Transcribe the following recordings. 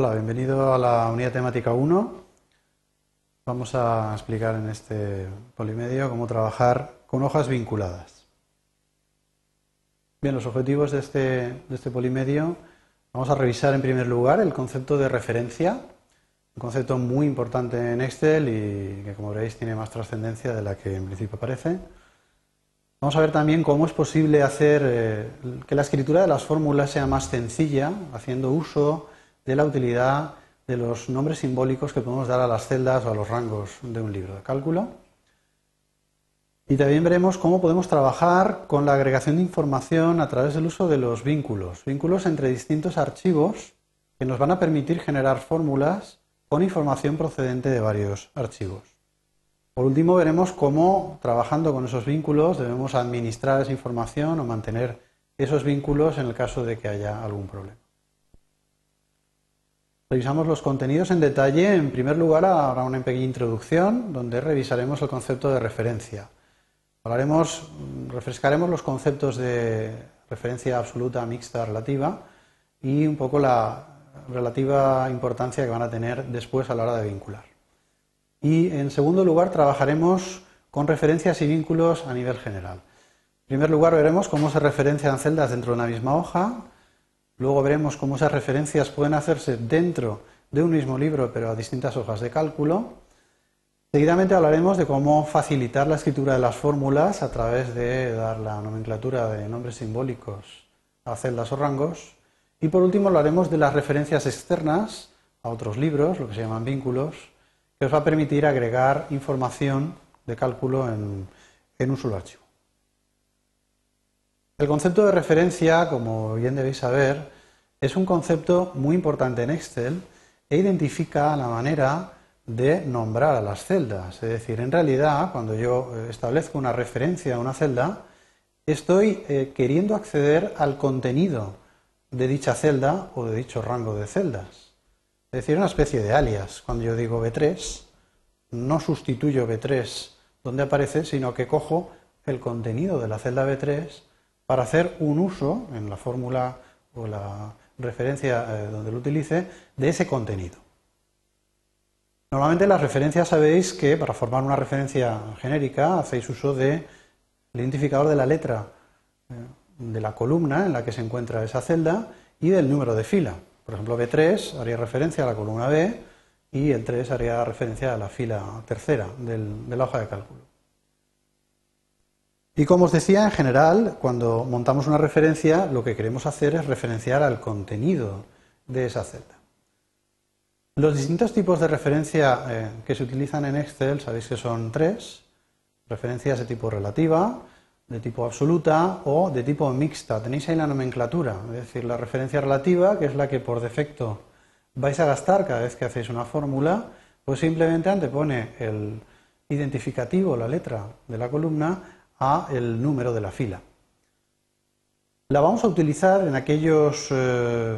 Hola, bienvenido a la unidad temática 1. Vamos a explicar en este polimedio cómo trabajar con hojas vinculadas. Bien, los objetivos de este, de este polimedio, vamos a revisar en primer lugar el concepto de referencia, un concepto muy importante en Excel y que como veréis tiene más trascendencia de la que en principio parece. Vamos a ver también cómo es posible hacer eh, que la escritura de las fórmulas sea más sencilla, haciendo uso de la utilidad de los nombres simbólicos que podemos dar a las celdas o a los rangos de un libro de cálculo. Y también veremos cómo podemos trabajar con la agregación de información a través del uso de los vínculos, vínculos entre distintos archivos que nos van a permitir generar fórmulas con información procedente de varios archivos. Por último, veremos cómo, trabajando con esos vínculos, debemos administrar esa información o mantener esos vínculos en el caso de que haya algún problema. Revisamos los contenidos en detalle. En primer lugar, habrá una pequeña introducción donde revisaremos el concepto de referencia. Hablaremos, refrescaremos los conceptos de referencia absoluta, mixta, relativa y un poco la relativa importancia que van a tener después a la hora de vincular. Y en segundo lugar, trabajaremos con referencias y vínculos a nivel general. En primer lugar, veremos cómo se referencian celdas dentro de una misma hoja, Luego veremos cómo esas referencias pueden hacerse dentro de un mismo libro, pero a distintas hojas de cálculo. Seguidamente hablaremos de cómo facilitar la escritura de las fórmulas a través de dar la nomenclatura de nombres simbólicos a celdas o rangos. Y por último hablaremos de las referencias externas a otros libros, lo que se llaman vínculos, que os va a permitir agregar información de cálculo en, en un solo archivo. El concepto de referencia, como bien debéis saber, es un concepto muy importante en Excel e identifica la manera de nombrar a las celdas. Es decir, en realidad, cuando yo establezco una referencia a una celda, estoy eh, queriendo acceder al contenido de dicha celda o de dicho rango de celdas. Es decir, una especie de alias. Cuando yo digo B3, no sustituyo B3 donde aparece, sino que cojo el contenido de la celda B3 para hacer un uso en la fórmula o la referencia eh, donde lo utilice de ese contenido. Normalmente las referencias sabéis que para formar una referencia genérica hacéis uso del identificador de la letra eh, de la columna en la que se encuentra esa celda y del número de fila. Por ejemplo, B3 haría referencia a la columna B y el 3 haría referencia a la fila tercera de la hoja de cálculo. Y como os decía, en general, cuando montamos una referencia, lo que queremos hacer es referenciar al contenido de esa celda. Los distintos tipos de referencia eh, que se utilizan en Excel, sabéis que son tres. Referencias de tipo relativa, de tipo absoluta o de tipo mixta. Tenéis ahí la nomenclatura, es decir, la referencia relativa, que es la que por defecto vais a gastar cada vez que hacéis una fórmula, pues simplemente antepone el identificativo, la letra de la columna, a el número de la fila. La vamos a utilizar en aquellos eh,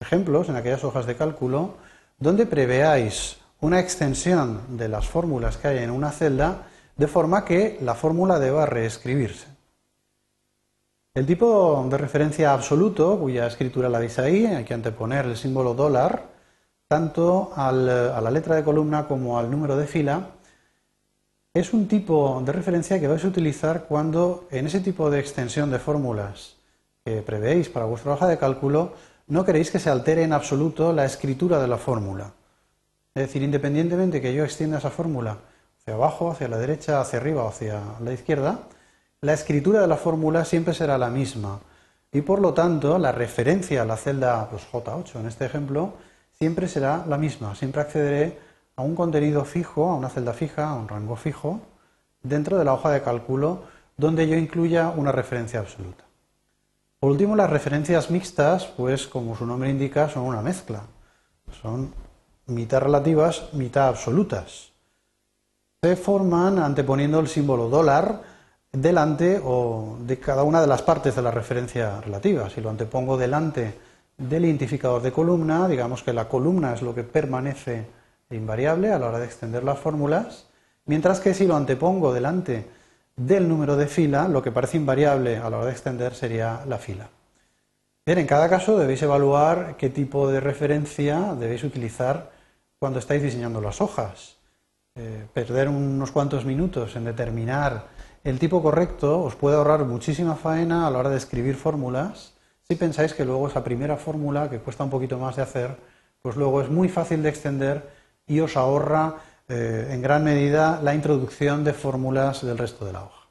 ejemplos, en aquellas hojas de cálculo, donde preveáis una extensión de las fórmulas que hay en una celda, de forma que la fórmula deba reescribirse. El tipo de referencia absoluto, cuya escritura la veis ahí, hay que anteponer el símbolo dólar, tanto a la letra de columna como al número de fila, es un tipo de referencia que vais a utilizar cuando en ese tipo de extensión de fórmulas que prevéis para vuestra hoja de cálculo no queréis que se altere en absoluto la escritura de la fórmula. Es decir, independientemente que yo extienda esa fórmula hacia abajo, hacia la derecha, hacia arriba o hacia la izquierda, la escritura de la fórmula siempre será la misma. Y por lo tanto, la referencia a la celda pues, J8 en este ejemplo siempre será la misma. Siempre accederé a un contenido fijo, a una celda fija, a un rango fijo, dentro de la hoja de cálculo donde yo incluya una referencia absoluta. Por último, las referencias mixtas, pues como su nombre indica, son una mezcla. Son mitad relativas, mitad absolutas. Se forman anteponiendo el símbolo dólar delante o de cada una de las partes de la referencia relativa. Si lo antepongo delante del identificador de columna, digamos que la columna es lo que permanece invariable a la hora de extender las fórmulas, mientras que si lo antepongo delante del número de fila, lo que parece invariable a la hora de extender sería la fila. Bien, en cada caso debéis evaluar qué tipo de referencia debéis utilizar cuando estáis diseñando las hojas. Eh, perder unos cuantos minutos en determinar el tipo correcto os puede ahorrar muchísima faena a la hora de escribir fórmulas si pensáis que luego esa primera fórmula, que cuesta un poquito más de hacer, pues luego es muy fácil de extender y os ahorra eh, en gran medida la introducción de fórmulas del resto de la hoja.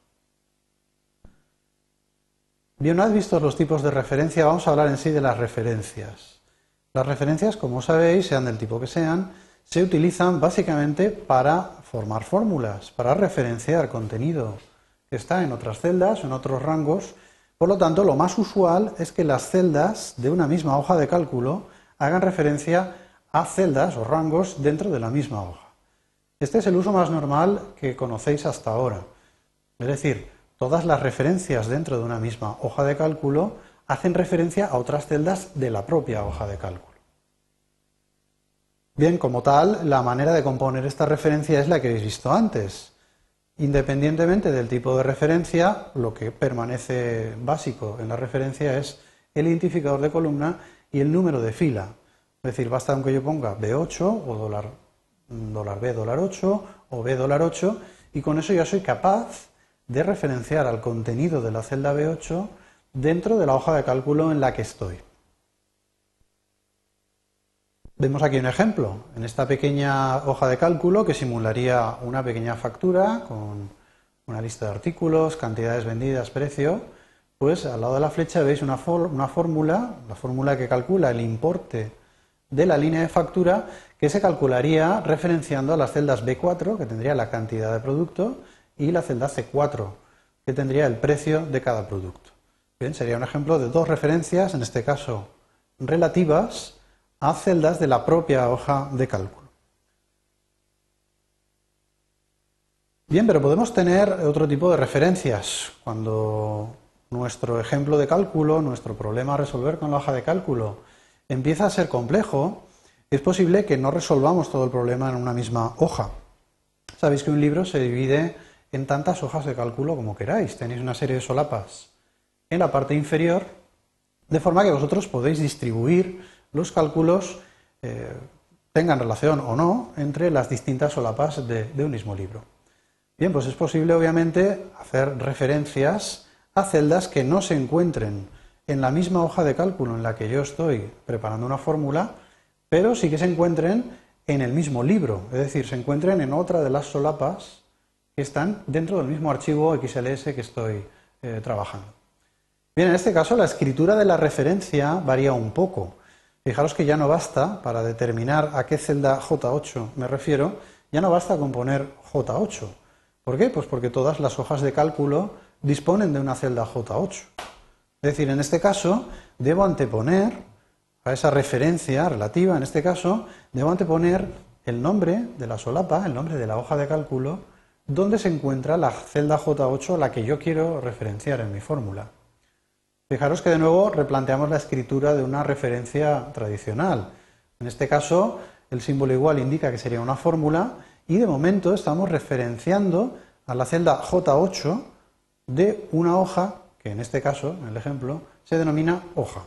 Bien, una vez vistos los tipos de referencia, vamos a hablar en sí de las referencias. Las referencias, como sabéis, sean del tipo que sean, se utilizan básicamente para formar fórmulas, para referenciar contenido que está en otras celdas en otros rangos. Por lo tanto, lo más usual es que las celdas de una misma hoja de cálculo hagan referencia a celdas o rangos dentro de la misma hoja. Este es el uso más normal que conocéis hasta ahora. Es decir, todas las referencias dentro de una misma hoja de cálculo hacen referencia a otras celdas de la propia hoja de cálculo. Bien, como tal, la manera de componer esta referencia es la que habéis visto antes. Independientemente del tipo de referencia, lo que permanece básico en la referencia es el identificador de columna y el número de fila. Es decir, basta aunque yo ponga B8 o dólar, dólar B dólar 8 o B dólar 8 y con eso ya soy capaz de referenciar al contenido de la celda B8 dentro de la hoja de cálculo en la que estoy. Vemos aquí un ejemplo, en esta pequeña hoja de cálculo que simularía una pequeña factura con una lista de artículos, cantidades vendidas, precio, pues al lado de la flecha veis una, una fórmula, la fórmula que calcula el importe de la línea de factura que se calcularía referenciando a las celdas B4, que tendría la cantidad de producto, y la celda C4, que tendría el precio de cada producto. Bien, sería un ejemplo de dos referencias, en este caso relativas, a celdas de la propia hoja de cálculo. Bien, pero podemos tener otro tipo de referencias. Cuando nuestro ejemplo de cálculo, nuestro problema a resolver con la hoja de cálculo empieza a ser complejo, es posible que no resolvamos todo el problema en una misma hoja. Sabéis que un libro se divide en tantas hojas de cálculo como queráis. Tenéis una serie de solapas en la parte inferior, de forma que vosotros podéis distribuir los cálculos eh, tengan relación o no entre las distintas solapas de, de un mismo libro. Bien, pues es posible obviamente hacer referencias a celdas que no se encuentren en la misma hoja de cálculo en la que yo estoy preparando una fórmula, pero sí que se encuentren en el mismo libro, es decir, se encuentren en otra de las solapas que están dentro del mismo archivo XLS que estoy eh, trabajando. Bien, en este caso la escritura de la referencia varía un poco. Fijaros que ya no basta, para determinar a qué celda J8 me refiero, ya no basta con poner J8. ¿Por qué? Pues porque todas las hojas de cálculo disponen de una celda J8. Es decir, en este caso debo anteponer a esa referencia relativa, en este caso, debo anteponer el nombre de la solapa, el nombre de la hoja de cálculo, donde se encuentra la celda J8 a la que yo quiero referenciar en mi fórmula. Fijaros que de nuevo replanteamos la escritura de una referencia tradicional. En este caso, el símbolo igual indica que sería una fórmula y de momento estamos referenciando a la celda J8 de una hoja que en este caso, en el ejemplo, se denomina hoja.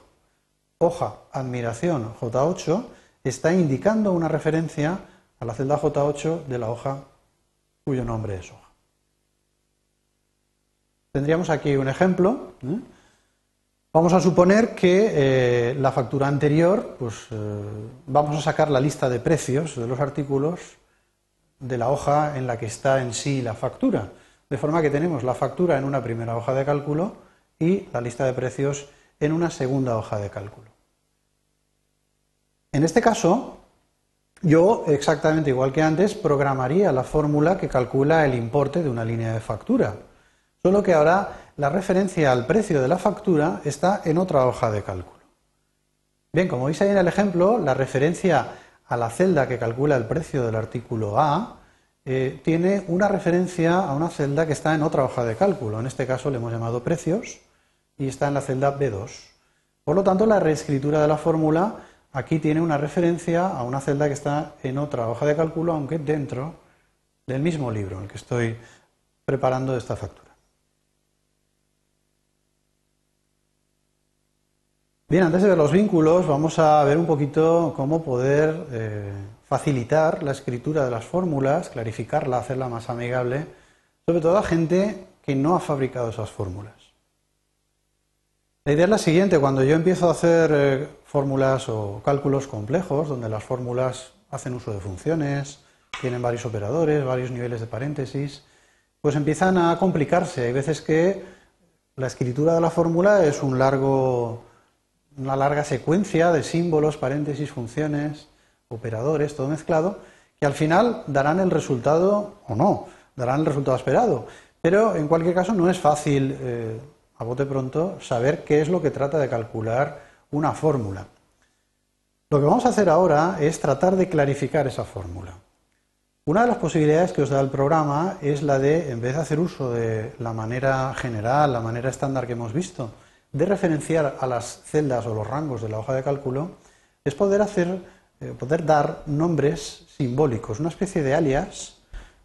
Hoja admiración J8 está indicando una referencia a la celda J8 de la hoja cuyo nombre es hoja. Tendríamos aquí un ejemplo. ¿eh? Vamos a suponer que eh, la factura anterior, pues eh, vamos a sacar la lista de precios de los artículos de la hoja en la que está en sí la factura. De forma que tenemos la factura en una primera hoja de cálculo y la lista de precios en una segunda hoja de cálculo. En este caso, yo, exactamente igual que antes, programaría la fórmula que calcula el importe de una línea de factura. Solo que ahora la referencia al precio de la factura está en otra hoja de cálculo. Bien, como veis ahí en el ejemplo, la referencia a la celda que calcula el precio del artículo A eh, tiene una referencia a una celda que está en otra hoja de cálculo. En este caso le hemos llamado precios y está en la celda B2. Por lo tanto, la reescritura de la fórmula aquí tiene una referencia a una celda que está en otra hoja de cálculo, aunque dentro del mismo libro en el que estoy preparando esta factura. Bien, antes de ver los vínculos, vamos a ver un poquito cómo poder eh, facilitar la escritura de las fórmulas, clarificarla, hacerla más amigable, sobre todo a gente que no ha fabricado esas fórmulas. La idea es la siguiente, cuando yo empiezo a hacer eh, fórmulas o cálculos complejos, donde las fórmulas hacen uso de funciones, tienen varios operadores, varios niveles de paréntesis, pues empiezan a complicarse. Hay veces que la escritura de la fórmula es un largo, una larga secuencia de símbolos, paréntesis, funciones, operadores, todo mezclado, que al final darán el resultado o no, darán el resultado esperado. Pero en cualquier caso no es fácil, eh, a bote pronto, saber qué es lo que trata de calcular una fórmula. Lo que vamos a hacer ahora es tratar de clarificar esa fórmula. Una de las posibilidades que os da el programa es la de, en vez de hacer uso de la manera general, la manera estándar que hemos visto, de referenciar a las celdas o los rangos de la hoja de cálculo, es poder hacer, eh, poder dar nombres simbólicos, una especie de alias,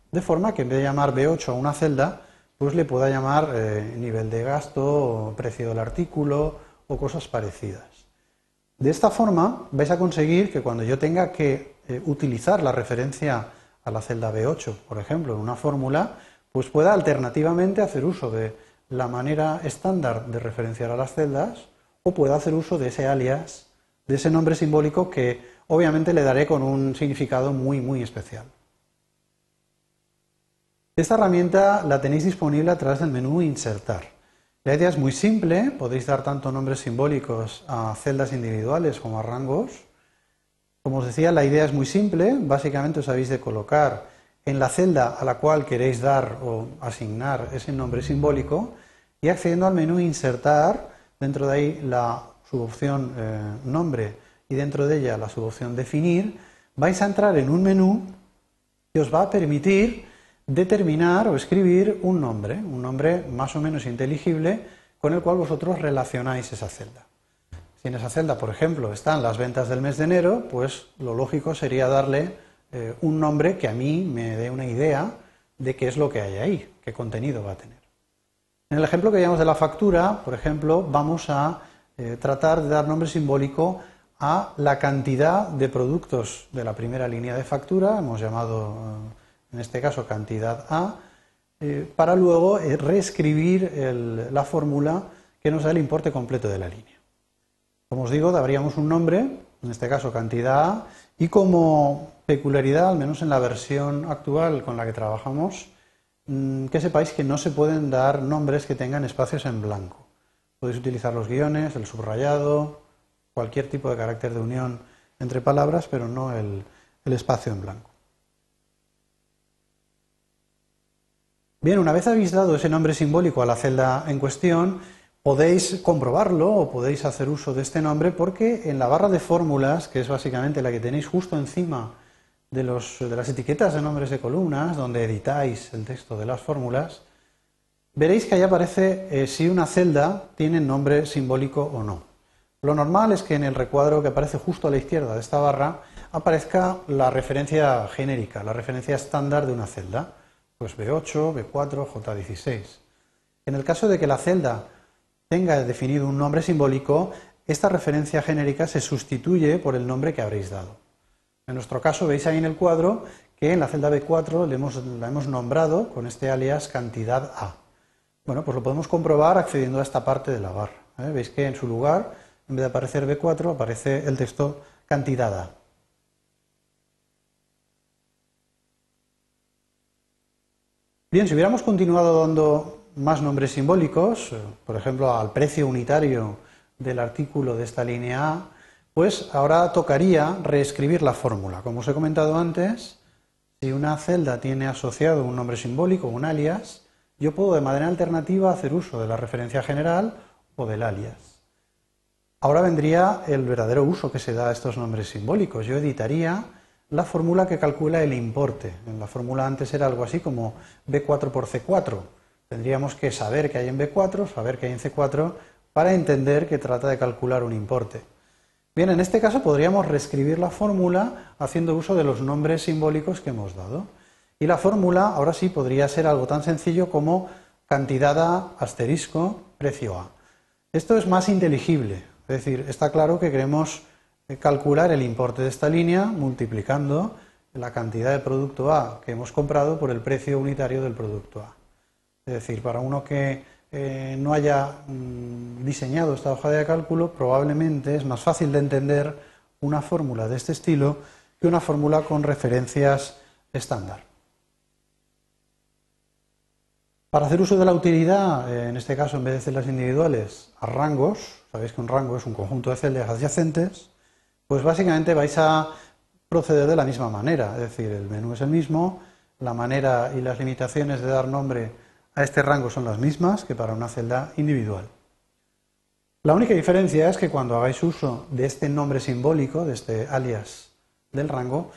de forma que en vez de llamar B8 a una celda, pues le pueda llamar eh, nivel de gasto, precio del artículo o cosas parecidas. De esta forma vais a conseguir que cuando yo tenga que eh, utilizar la referencia a la celda B8, por ejemplo, en una fórmula, pues pueda alternativamente hacer uso de la manera estándar de referenciar a las celdas o pueda hacer uso de ese alias, de ese nombre simbólico que obviamente le daré con un significado muy, muy especial. Esta herramienta la tenéis disponible a través del menú Insertar. La idea es muy simple, podéis dar tanto nombres simbólicos a celdas individuales como a rangos. Como os decía, la idea es muy simple, básicamente os habéis de colocar en la celda a la cual queréis dar o asignar ese nombre simbólico y accediendo al menú Insertar, dentro de ahí la subopción eh, Nombre y dentro de ella la subopción Definir, vais a entrar en un menú que os va a permitir determinar o escribir un nombre, un nombre más o menos inteligible con el cual vosotros relacionáis esa celda. Si en esa celda, por ejemplo, están las ventas del mes de enero, pues lo lógico sería darle eh, un nombre que a mí me dé una idea de qué es lo que hay ahí, qué contenido va a tener. En el ejemplo que veíamos de la factura, por ejemplo, vamos a eh, tratar de dar nombre simbólico a la cantidad de productos de la primera línea de factura, hemos llamado eh, en este caso cantidad A, eh, para luego eh, reescribir la fórmula que nos da el importe completo de la línea. Como os digo, daríamos un nombre, en este caso cantidad A, y como peculiaridad, al menos en la versión actual con la que trabajamos, mm, que sepáis que no se pueden dar nombres que tengan espacios en blanco. Podéis utilizar los guiones, el subrayado, cualquier tipo de carácter de unión entre palabras, pero no el espacio en blanco. Bien, una vez habéis dado ese nombre simbólico a la celda en cuestión, podéis comprobarlo o podéis hacer uso de este nombre porque en la barra de fórmulas, que es básicamente la que tenéis justo encima de, las etiquetas de nombres de columnas, donde editáis el texto de las fórmulas, veréis que ahí aparece eh, si una celda tiene nombre simbólico o no. Lo normal es que en el recuadro que aparece justo a la izquierda de esta barra aparezca la referencia genérica, la referencia estándar de una celda pues B8, B4, J16. En el caso de que la celda tenga definido un nombre simbólico, esta referencia genérica se sustituye por el nombre que habréis dado. En nuestro caso veis ahí en el cuadro que en la celda B4 la hemos nombrado con este alias cantidad A. Bueno, pues lo podemos comprobar accediendo a esta parte de la barra. ¿eh? Veis que en su lugar, en vez de aparecer B4, aparece el texto cantidad A. Bien, si hubiéramos continuado dando más nombres simbólicos, eh, por ejemplo, al precio unitario del artículo de esta línea A, pues ahora tocaría reescribir la fórmula. Como os he comentado antes, si una celda tiene asociado un nombre simbólico, un alias, yo puedo de manera alternativa hacer uso de la referencia general o del alias. Ahora vendría el verdadero uso que se da a estos nombres simbólicos. Yo editaría la fórmula que calcula el importe. En la fórmula antes era algo así como B4 por C4. Tendríamos que saber que hay en B4, saber que hay en C4, para entender que trata de calcular un importe. Bien, en este caso podríamos reescribir la fórmula haciendo uso de los nombres simbólicos que hemos dado. Y la fórmula ahora sí podría ser algo tan sencillo como cantidad A asterisco precio A. Esto es más inteligible, Es decir, está claro que queremos calcular el importe de esta línea multiplicando la cantidad de producto A que hemos comprado por el precio unitario del producto A. Es decir, para uno que eh, no haya mm, diseñado esta hoja de cálculo, probablemente es más fácil de entender una fórmula de este estilo que una fórmula con referencias estándar. Para hacer uso de la utilidad, eh, en este caso en vez de celdas individuales, a rangos, sabéis que un rango es un conjunto de celdas adyacentes, pues básicamente vais a proceder de la misma manera, es decir, el menú es el mismo, la manera y las limitaciones de dar nombre a este rango son las mismas que para una celda individual. La única diferencia es que cuando hagáis uso de este nombre simbólico, de este alias del rango,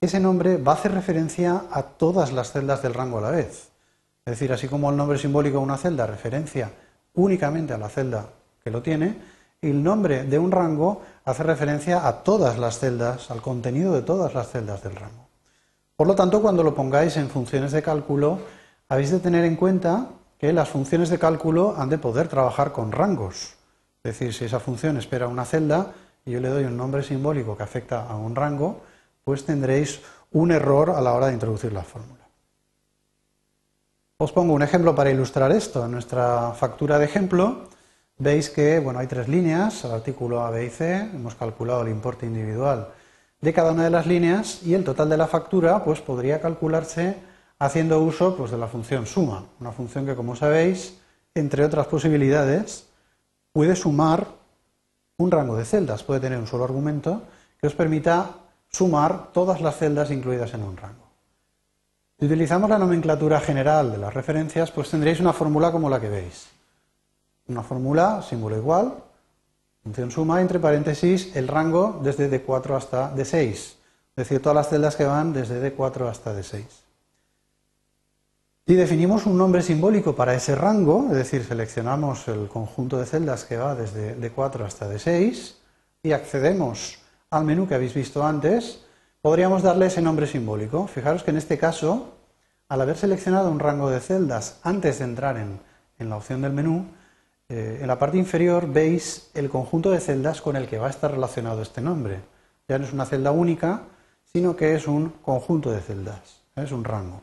ese nombre va a hacer referencia a todas las celdas del rango a la vez. Es decir, así como el nombre simbólico de una celda referencia únicamente a la celda que lo tiene, el nombre de un rango hace referencia a todas las celdas, al contenido de todas las celdas del rango. Por lo tanto, cuando lo pongáis en funciones de cálculo, habéis de tener en cuenta que las funciones de cálculo han de poder trabajar con rangos. Es decir, si esa función espera una celda y yo le doy un nombre simbólico que afecta a un rango, pues tendréis un error a la hora de introducir la fórmula. Os pongo un ejemplo para ilustrar esto. En nuestra factura de ejemplo veis que bueno, hay tres líneas, el artículo A, B y C. Hemos calculado el importe individual de cada una de las líneas y el total de la factura pues, podría calcularse haciendo uso pues, de la función suma, una función que, como sabéis, entre otras posibilidades, puede sumar un rango de celdas, puede tener un solo argumento que os permita sumar todas las celdas incluidas en un rango. Si utilizamos la nomenclatura general de las referencias, pues tendréis una fórmula como la que veis. Una fórmula, símbolo igual, función suma, entre paréntesis, el rango desde D4 hasta D6. Es decir, todas las celdas que van desde D4 hasta D6. Si definimos un nombre simbólico para ese rango, es decir, seleccionamos el conjunto de celdas que va desde D4 hasta D6 y accedemos al menú que habéis visto antes, podríamos darle ese nombre simbólico. Fijaros que en este caso, al haber seleccionado un rango de celdas antes de entrar en, la opción del menú, eh, en la parte inferior veis el conjunto de celdas con el que va a estar relacionado este nombre. Ya no es una celda única, sino que es un conjunto de celdas, es un rango.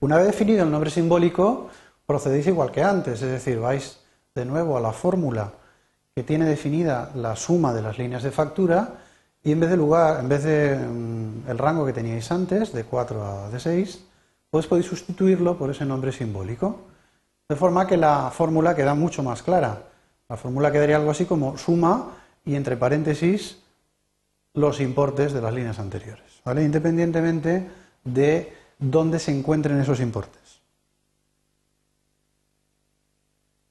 Una vez definido el nombre simbólico, procedéis igual que antes, es decir, vais de nuevo a la fórmula que tiene definida la suma de las líneas de factura y en vez de lugar, en vez de mm, el rango que teníais antes, de 4 a de 6, pues podéis sustituirlo por ese nombre simbólico. De forma que la fórmula queda mucho más clara. La fórmula quedaría algo así como suma y entre paréntesis los importes de las líneas anteriores. Independientemente de dónde se encuentren esos importes.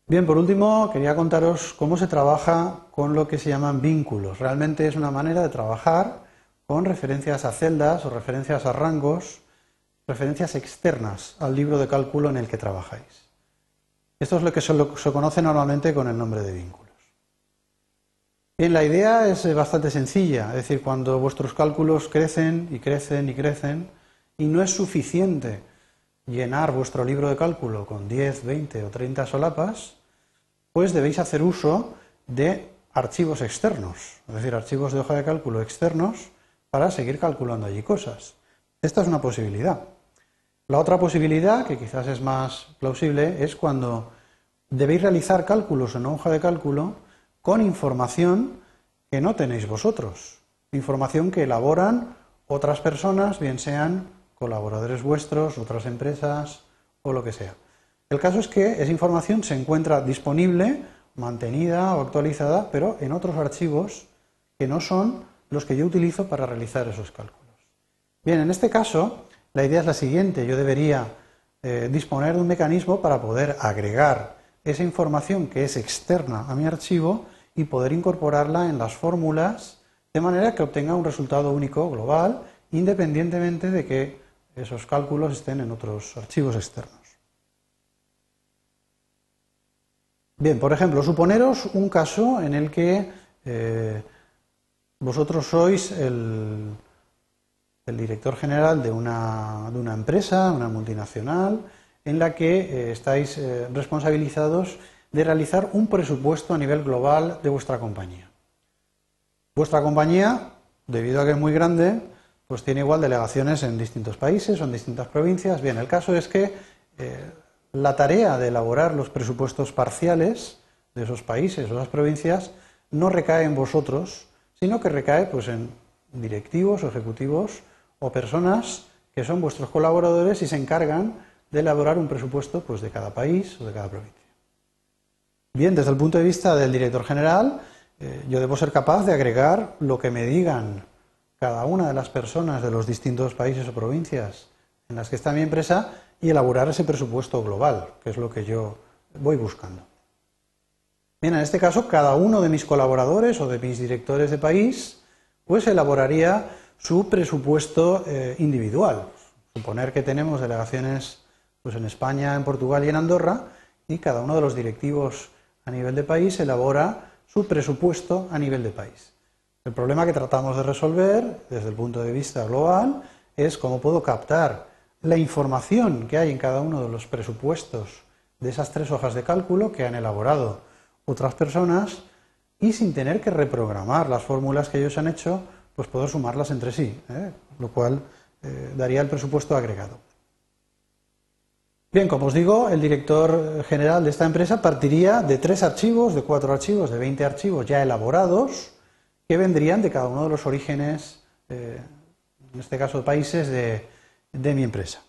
Bien, por último, quería contaros cómo se trabaja con lo que se llaman vínculos. Realmente es una manera de trabajar con referencias a celdas o referencias a rangos, referencias externas al libro de cálculo en el que trabajáis. Esto es lo que se, conoce normalmente con el nombre de vínculos. Bien, la idea es bastante sencilla, es decir, cuando vuestros cálculos crecen y crecen y crecen y no es suficiente llenar vuestro libro de cálculo con 10, 20 o 30 solapas, pues debéis hacer uso de archivos externos, es decir, archivos de hoja de cálculo externos para seguir calculando allí cosas. Esta es una posibilidad. La otra posibilidad, que quizás es más plausible, es cuando debéis realizar cálculos en una hoja de cálculo con información que no tenéis vosotros, información que elaboran otras personas, bien sean colaboradores vuestros, otras empresas o lo que sea. El caso es que esa información se encuentra disponible, mantenida o actualizada, pero en otros archivos que no son los que yo utilizo para realizar esos cálculos. Bien, en este caso, la idea es la siguiente. Yo debería eh, disponer de un mecanismo para poder agregar esa información que es externa a mi archivo y poder incorporarla en las fórmulas de manera que obtenga un resultado único global, independientemente de que esos cálculos estén en otros archivos externos. Bien, por ejemplo, suponeros un caso en el que eh, vosotros sois el, director general de una, de una, empresa, una multinacional, en la que eh, estáis eh, responsabilizados de realizar un presupuesto a nivel global de vuestra compañía. Vuestra compañía, debido a que es muy grande, pues tiene igual delegaciones en distintos países o en distintas provincias. Bien, el caso es que eh, la tarea de elaborar los presupuestos parciales de esos países o esas provincias no recae en vosotros, sino que recae pues, en directivos o ejecutivos o personas que son vuestros colaboradores y se encargan de elaborar un presupuesto pues, de cada país o de cada provincia. Bien, desde el punto de vista del director general, eh, yo debo ser capaz de agregar lo que me digan cada una de las personas de los distintos países o provincias en las que está mi empresa y elaborar ese presupuesto global, que es lo que yo voy buscando. Bien, en este caso, cada uno de mis colaboradores o de mis directores de país, pues elaboraría su presupuesto eh, individual. Suponer que tenemos delegaciones pues, en España, en Portugal y en Andorra, y cada uno de los directivos a nivel de país elabora su presupuesto a nivel de país. El problema que tratamos de resolver desde el punto de vista global es cómo puedo captar la información que hay en cada uno de los presupuestos de esas tres hojas de cálculo que han elaborado otras personas y sin tener que reprogramar las fórmulas que ellos han hecho, pues puedo sumarlas entre sí, ¿eh? lo cual eh, daría el presupuesto agregado. Bien, como os digo, el director general de esta empresa partiría de tres archivos, de cuatro archivos, de 20 archivos ya elaborados, que vendrían de cada uno de los orígenes, eh, en este caso países, de, de mi empresa.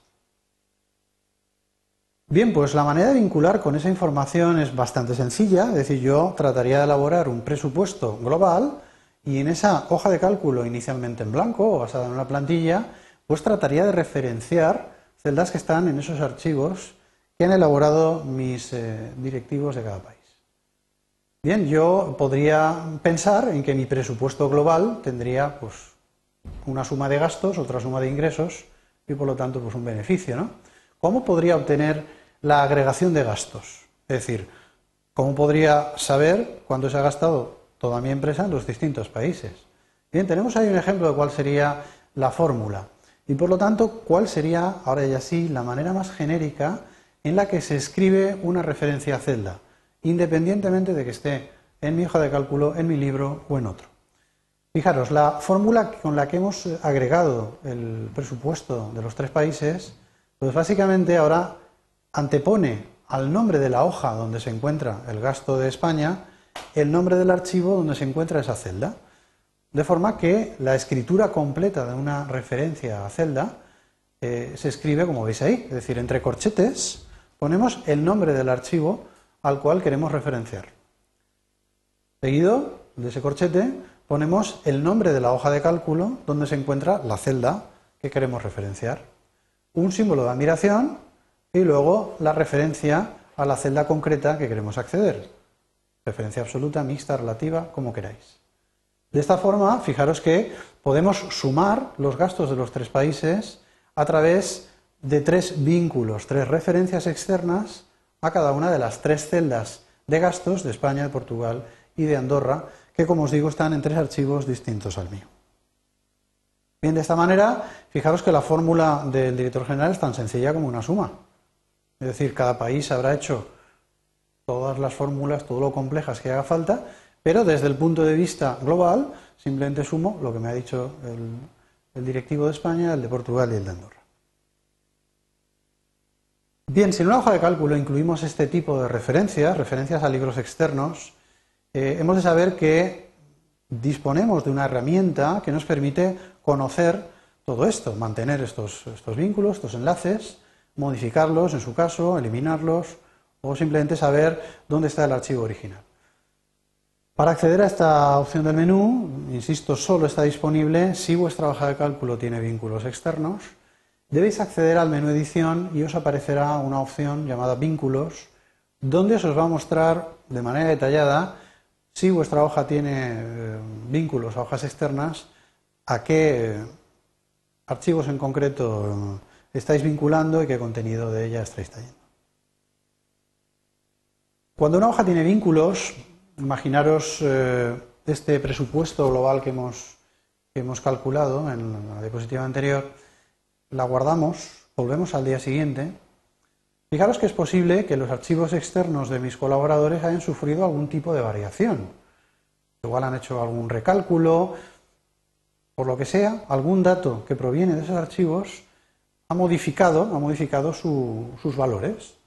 Bien, pues la manera de vincular con esa información es bastante sencilla, es decir, yo trataría de elaborar un presupuesto global y en esa hoja de cálculo inicialmente en blanco o basada en una plantilla, pues trataría de referenciar celdas que están en esos archivos que han elaborado mis eh, directivos de cada país. Bien, yo podría pensar en que mi presupuesto global tendría pues una suma de gastos, otra suma de ingresos y por lo tanto pues un beneficio, ¿no? ¿Cómo podría obtener la agregación de gastos? Es decir, ¿cómo podría saber cuánto se ha gastado toda mi empresa en los distintos países? Bien, tenemos ahí un ejemplo de cuál sería la fórmula. Y por lo tanto, ¿cuál sería, ahora ya sí, la manera más genérica en la que se escribe una referencia a celda, independientemente de que esté en mi hoja de cálculo, en mi libro o en otro? Fijaros, la fórmula con la que hemos agregado el presupuesto de los tres países, pues básicamente ahora antepone al nombre de la hoja donde se encuentra el gasto de España el nombre del archivo donde se encuentra esa celda. De forma que la escritura completa de una referencia a celda eh, se escribe como veis ahí, es decir, entre corchetes ponemos el nombre del archivo al cual queremos referenciar. Seguido de ese corchete ponemos el nombre de la hoja de cálculo donde se encuentra la celda que queremos referenciar, un símbolo de admiración y luego la referencia a la celda concreta que queremos acceder. Referencia absoluta, mixta, relativa, como queráis. De esta forma, fijaros que podemos sumar los gastos de los tres países a través de tres vínculos, tres referencias externas a cada una de las tres celdas de gastos de España, de Portugal y de Andorra, que como os digo están en tres archivos distintos al mío. Bien, de esta manera, fijaros que la fórmula del director general es tan sencilla como una suma. Es decir, cada país habrá hecho todas las fórmulas, todo lo complejas que haga falta, pero desde el punto de vista global, simplemente sumo lo que me ha dicho el, el directivo de España, el de Portugal y el de Andorra. Bien, si en una hoja de cálculo incluimos este tipo de referencias, referencias a libros externos, eh, hemos de saber que disponemos de una herramienta que nos permite conocer todo esto, mantener estos, estos vínculos, estos enlaces, modificarlos en su caso, eliminarlos o simplemente saber dónde está el archivo original. Para acceder a esta opción del menú, insisto, solo está disponible si vuestra hoja de cálculo tiene vínculos externos. Debéis acceder al menú edición y os aparecerá una opción llamada vínculos, donde os va a mostrar de manera detallada si vuestra hoja tiene eh, vínculos a hojas externas, a qué archivos en concreto estáis vinculando y qué contenido de ella estáis trayendo. Cuando una hoja tiene vínculos, imaginaros eh, este presupuesto global que hemos, que hemos calculado en la diapositiva anterior, la guardamos, volvemos al día siguiente Fijaros que es posible que los archivos externos de mis colaboradores hayan sufrido algún tipo de variación. Igual han hecho algún recálculo, por lo que sea, algún dato que proviene de esos archivos ha modificado, ha modificado sus valores.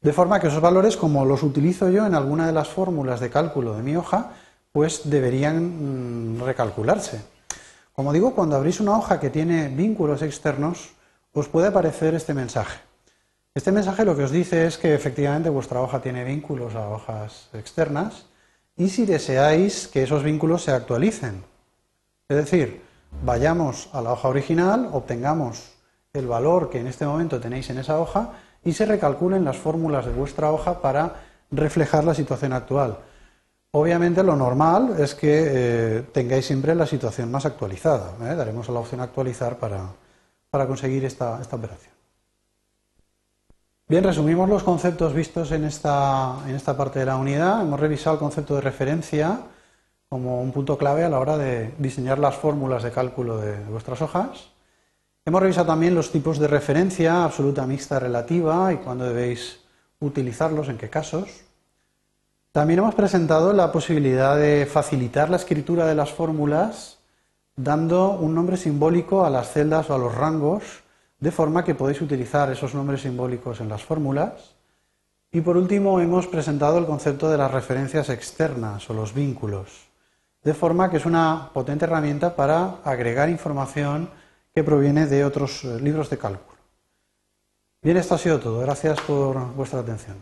De forma que esos valores, como los utilizo yo en alguna de las fórmulas de cálculo de mi hoja, pues deberían mm, recalcularse. Como digo, cuando abrís una hoja que tiene vínculos externos, os puede aparecer este mensaje. Este mensaje lo que os dice es que efectivamente vuestra hoja tiene vínculos a hojas externas y si deseáis que esos vínculos se actualicen. Es decir, vayamos a la hoja original, obtengamos el valor que en este momento tenéis en esa hoja y se recalculen las fórmulas de vuestra hoja para reflejar la situación actual. Obviamente lo normal es que eh, tengáis siempre la situación más actualizada. ¿eh? Daremos la opción actualizar para, conseguir esta, esta, operación. Bien, resumimos los conceptos vistos en esta, en esta parte de la unidad. Hemos revisado el concepto de referencia como un punto clave a la hora de diseñar las fórmulas de cálculo de vuestras hojas. Hemos revisado también los tipos de referencia, absoluta, mixta, relativa y cuándo debéis utilizarlos, en qué casos. También hemos presentado la posibilidad de facilitar la escritura de las fórmulas dando un nombre simbólico a las celdas o a los rangos, de forma que podéis utilizar esos nombres simbólicos en las fórmulas. Y por último hemos presentado el concepto de las referencias externas o los vínculos, de forma que es una potente herramienta para agregar información que proviene de otros eh, libros de cálculo. Bien, esto ha sido todo. Gracias por vuestra atención.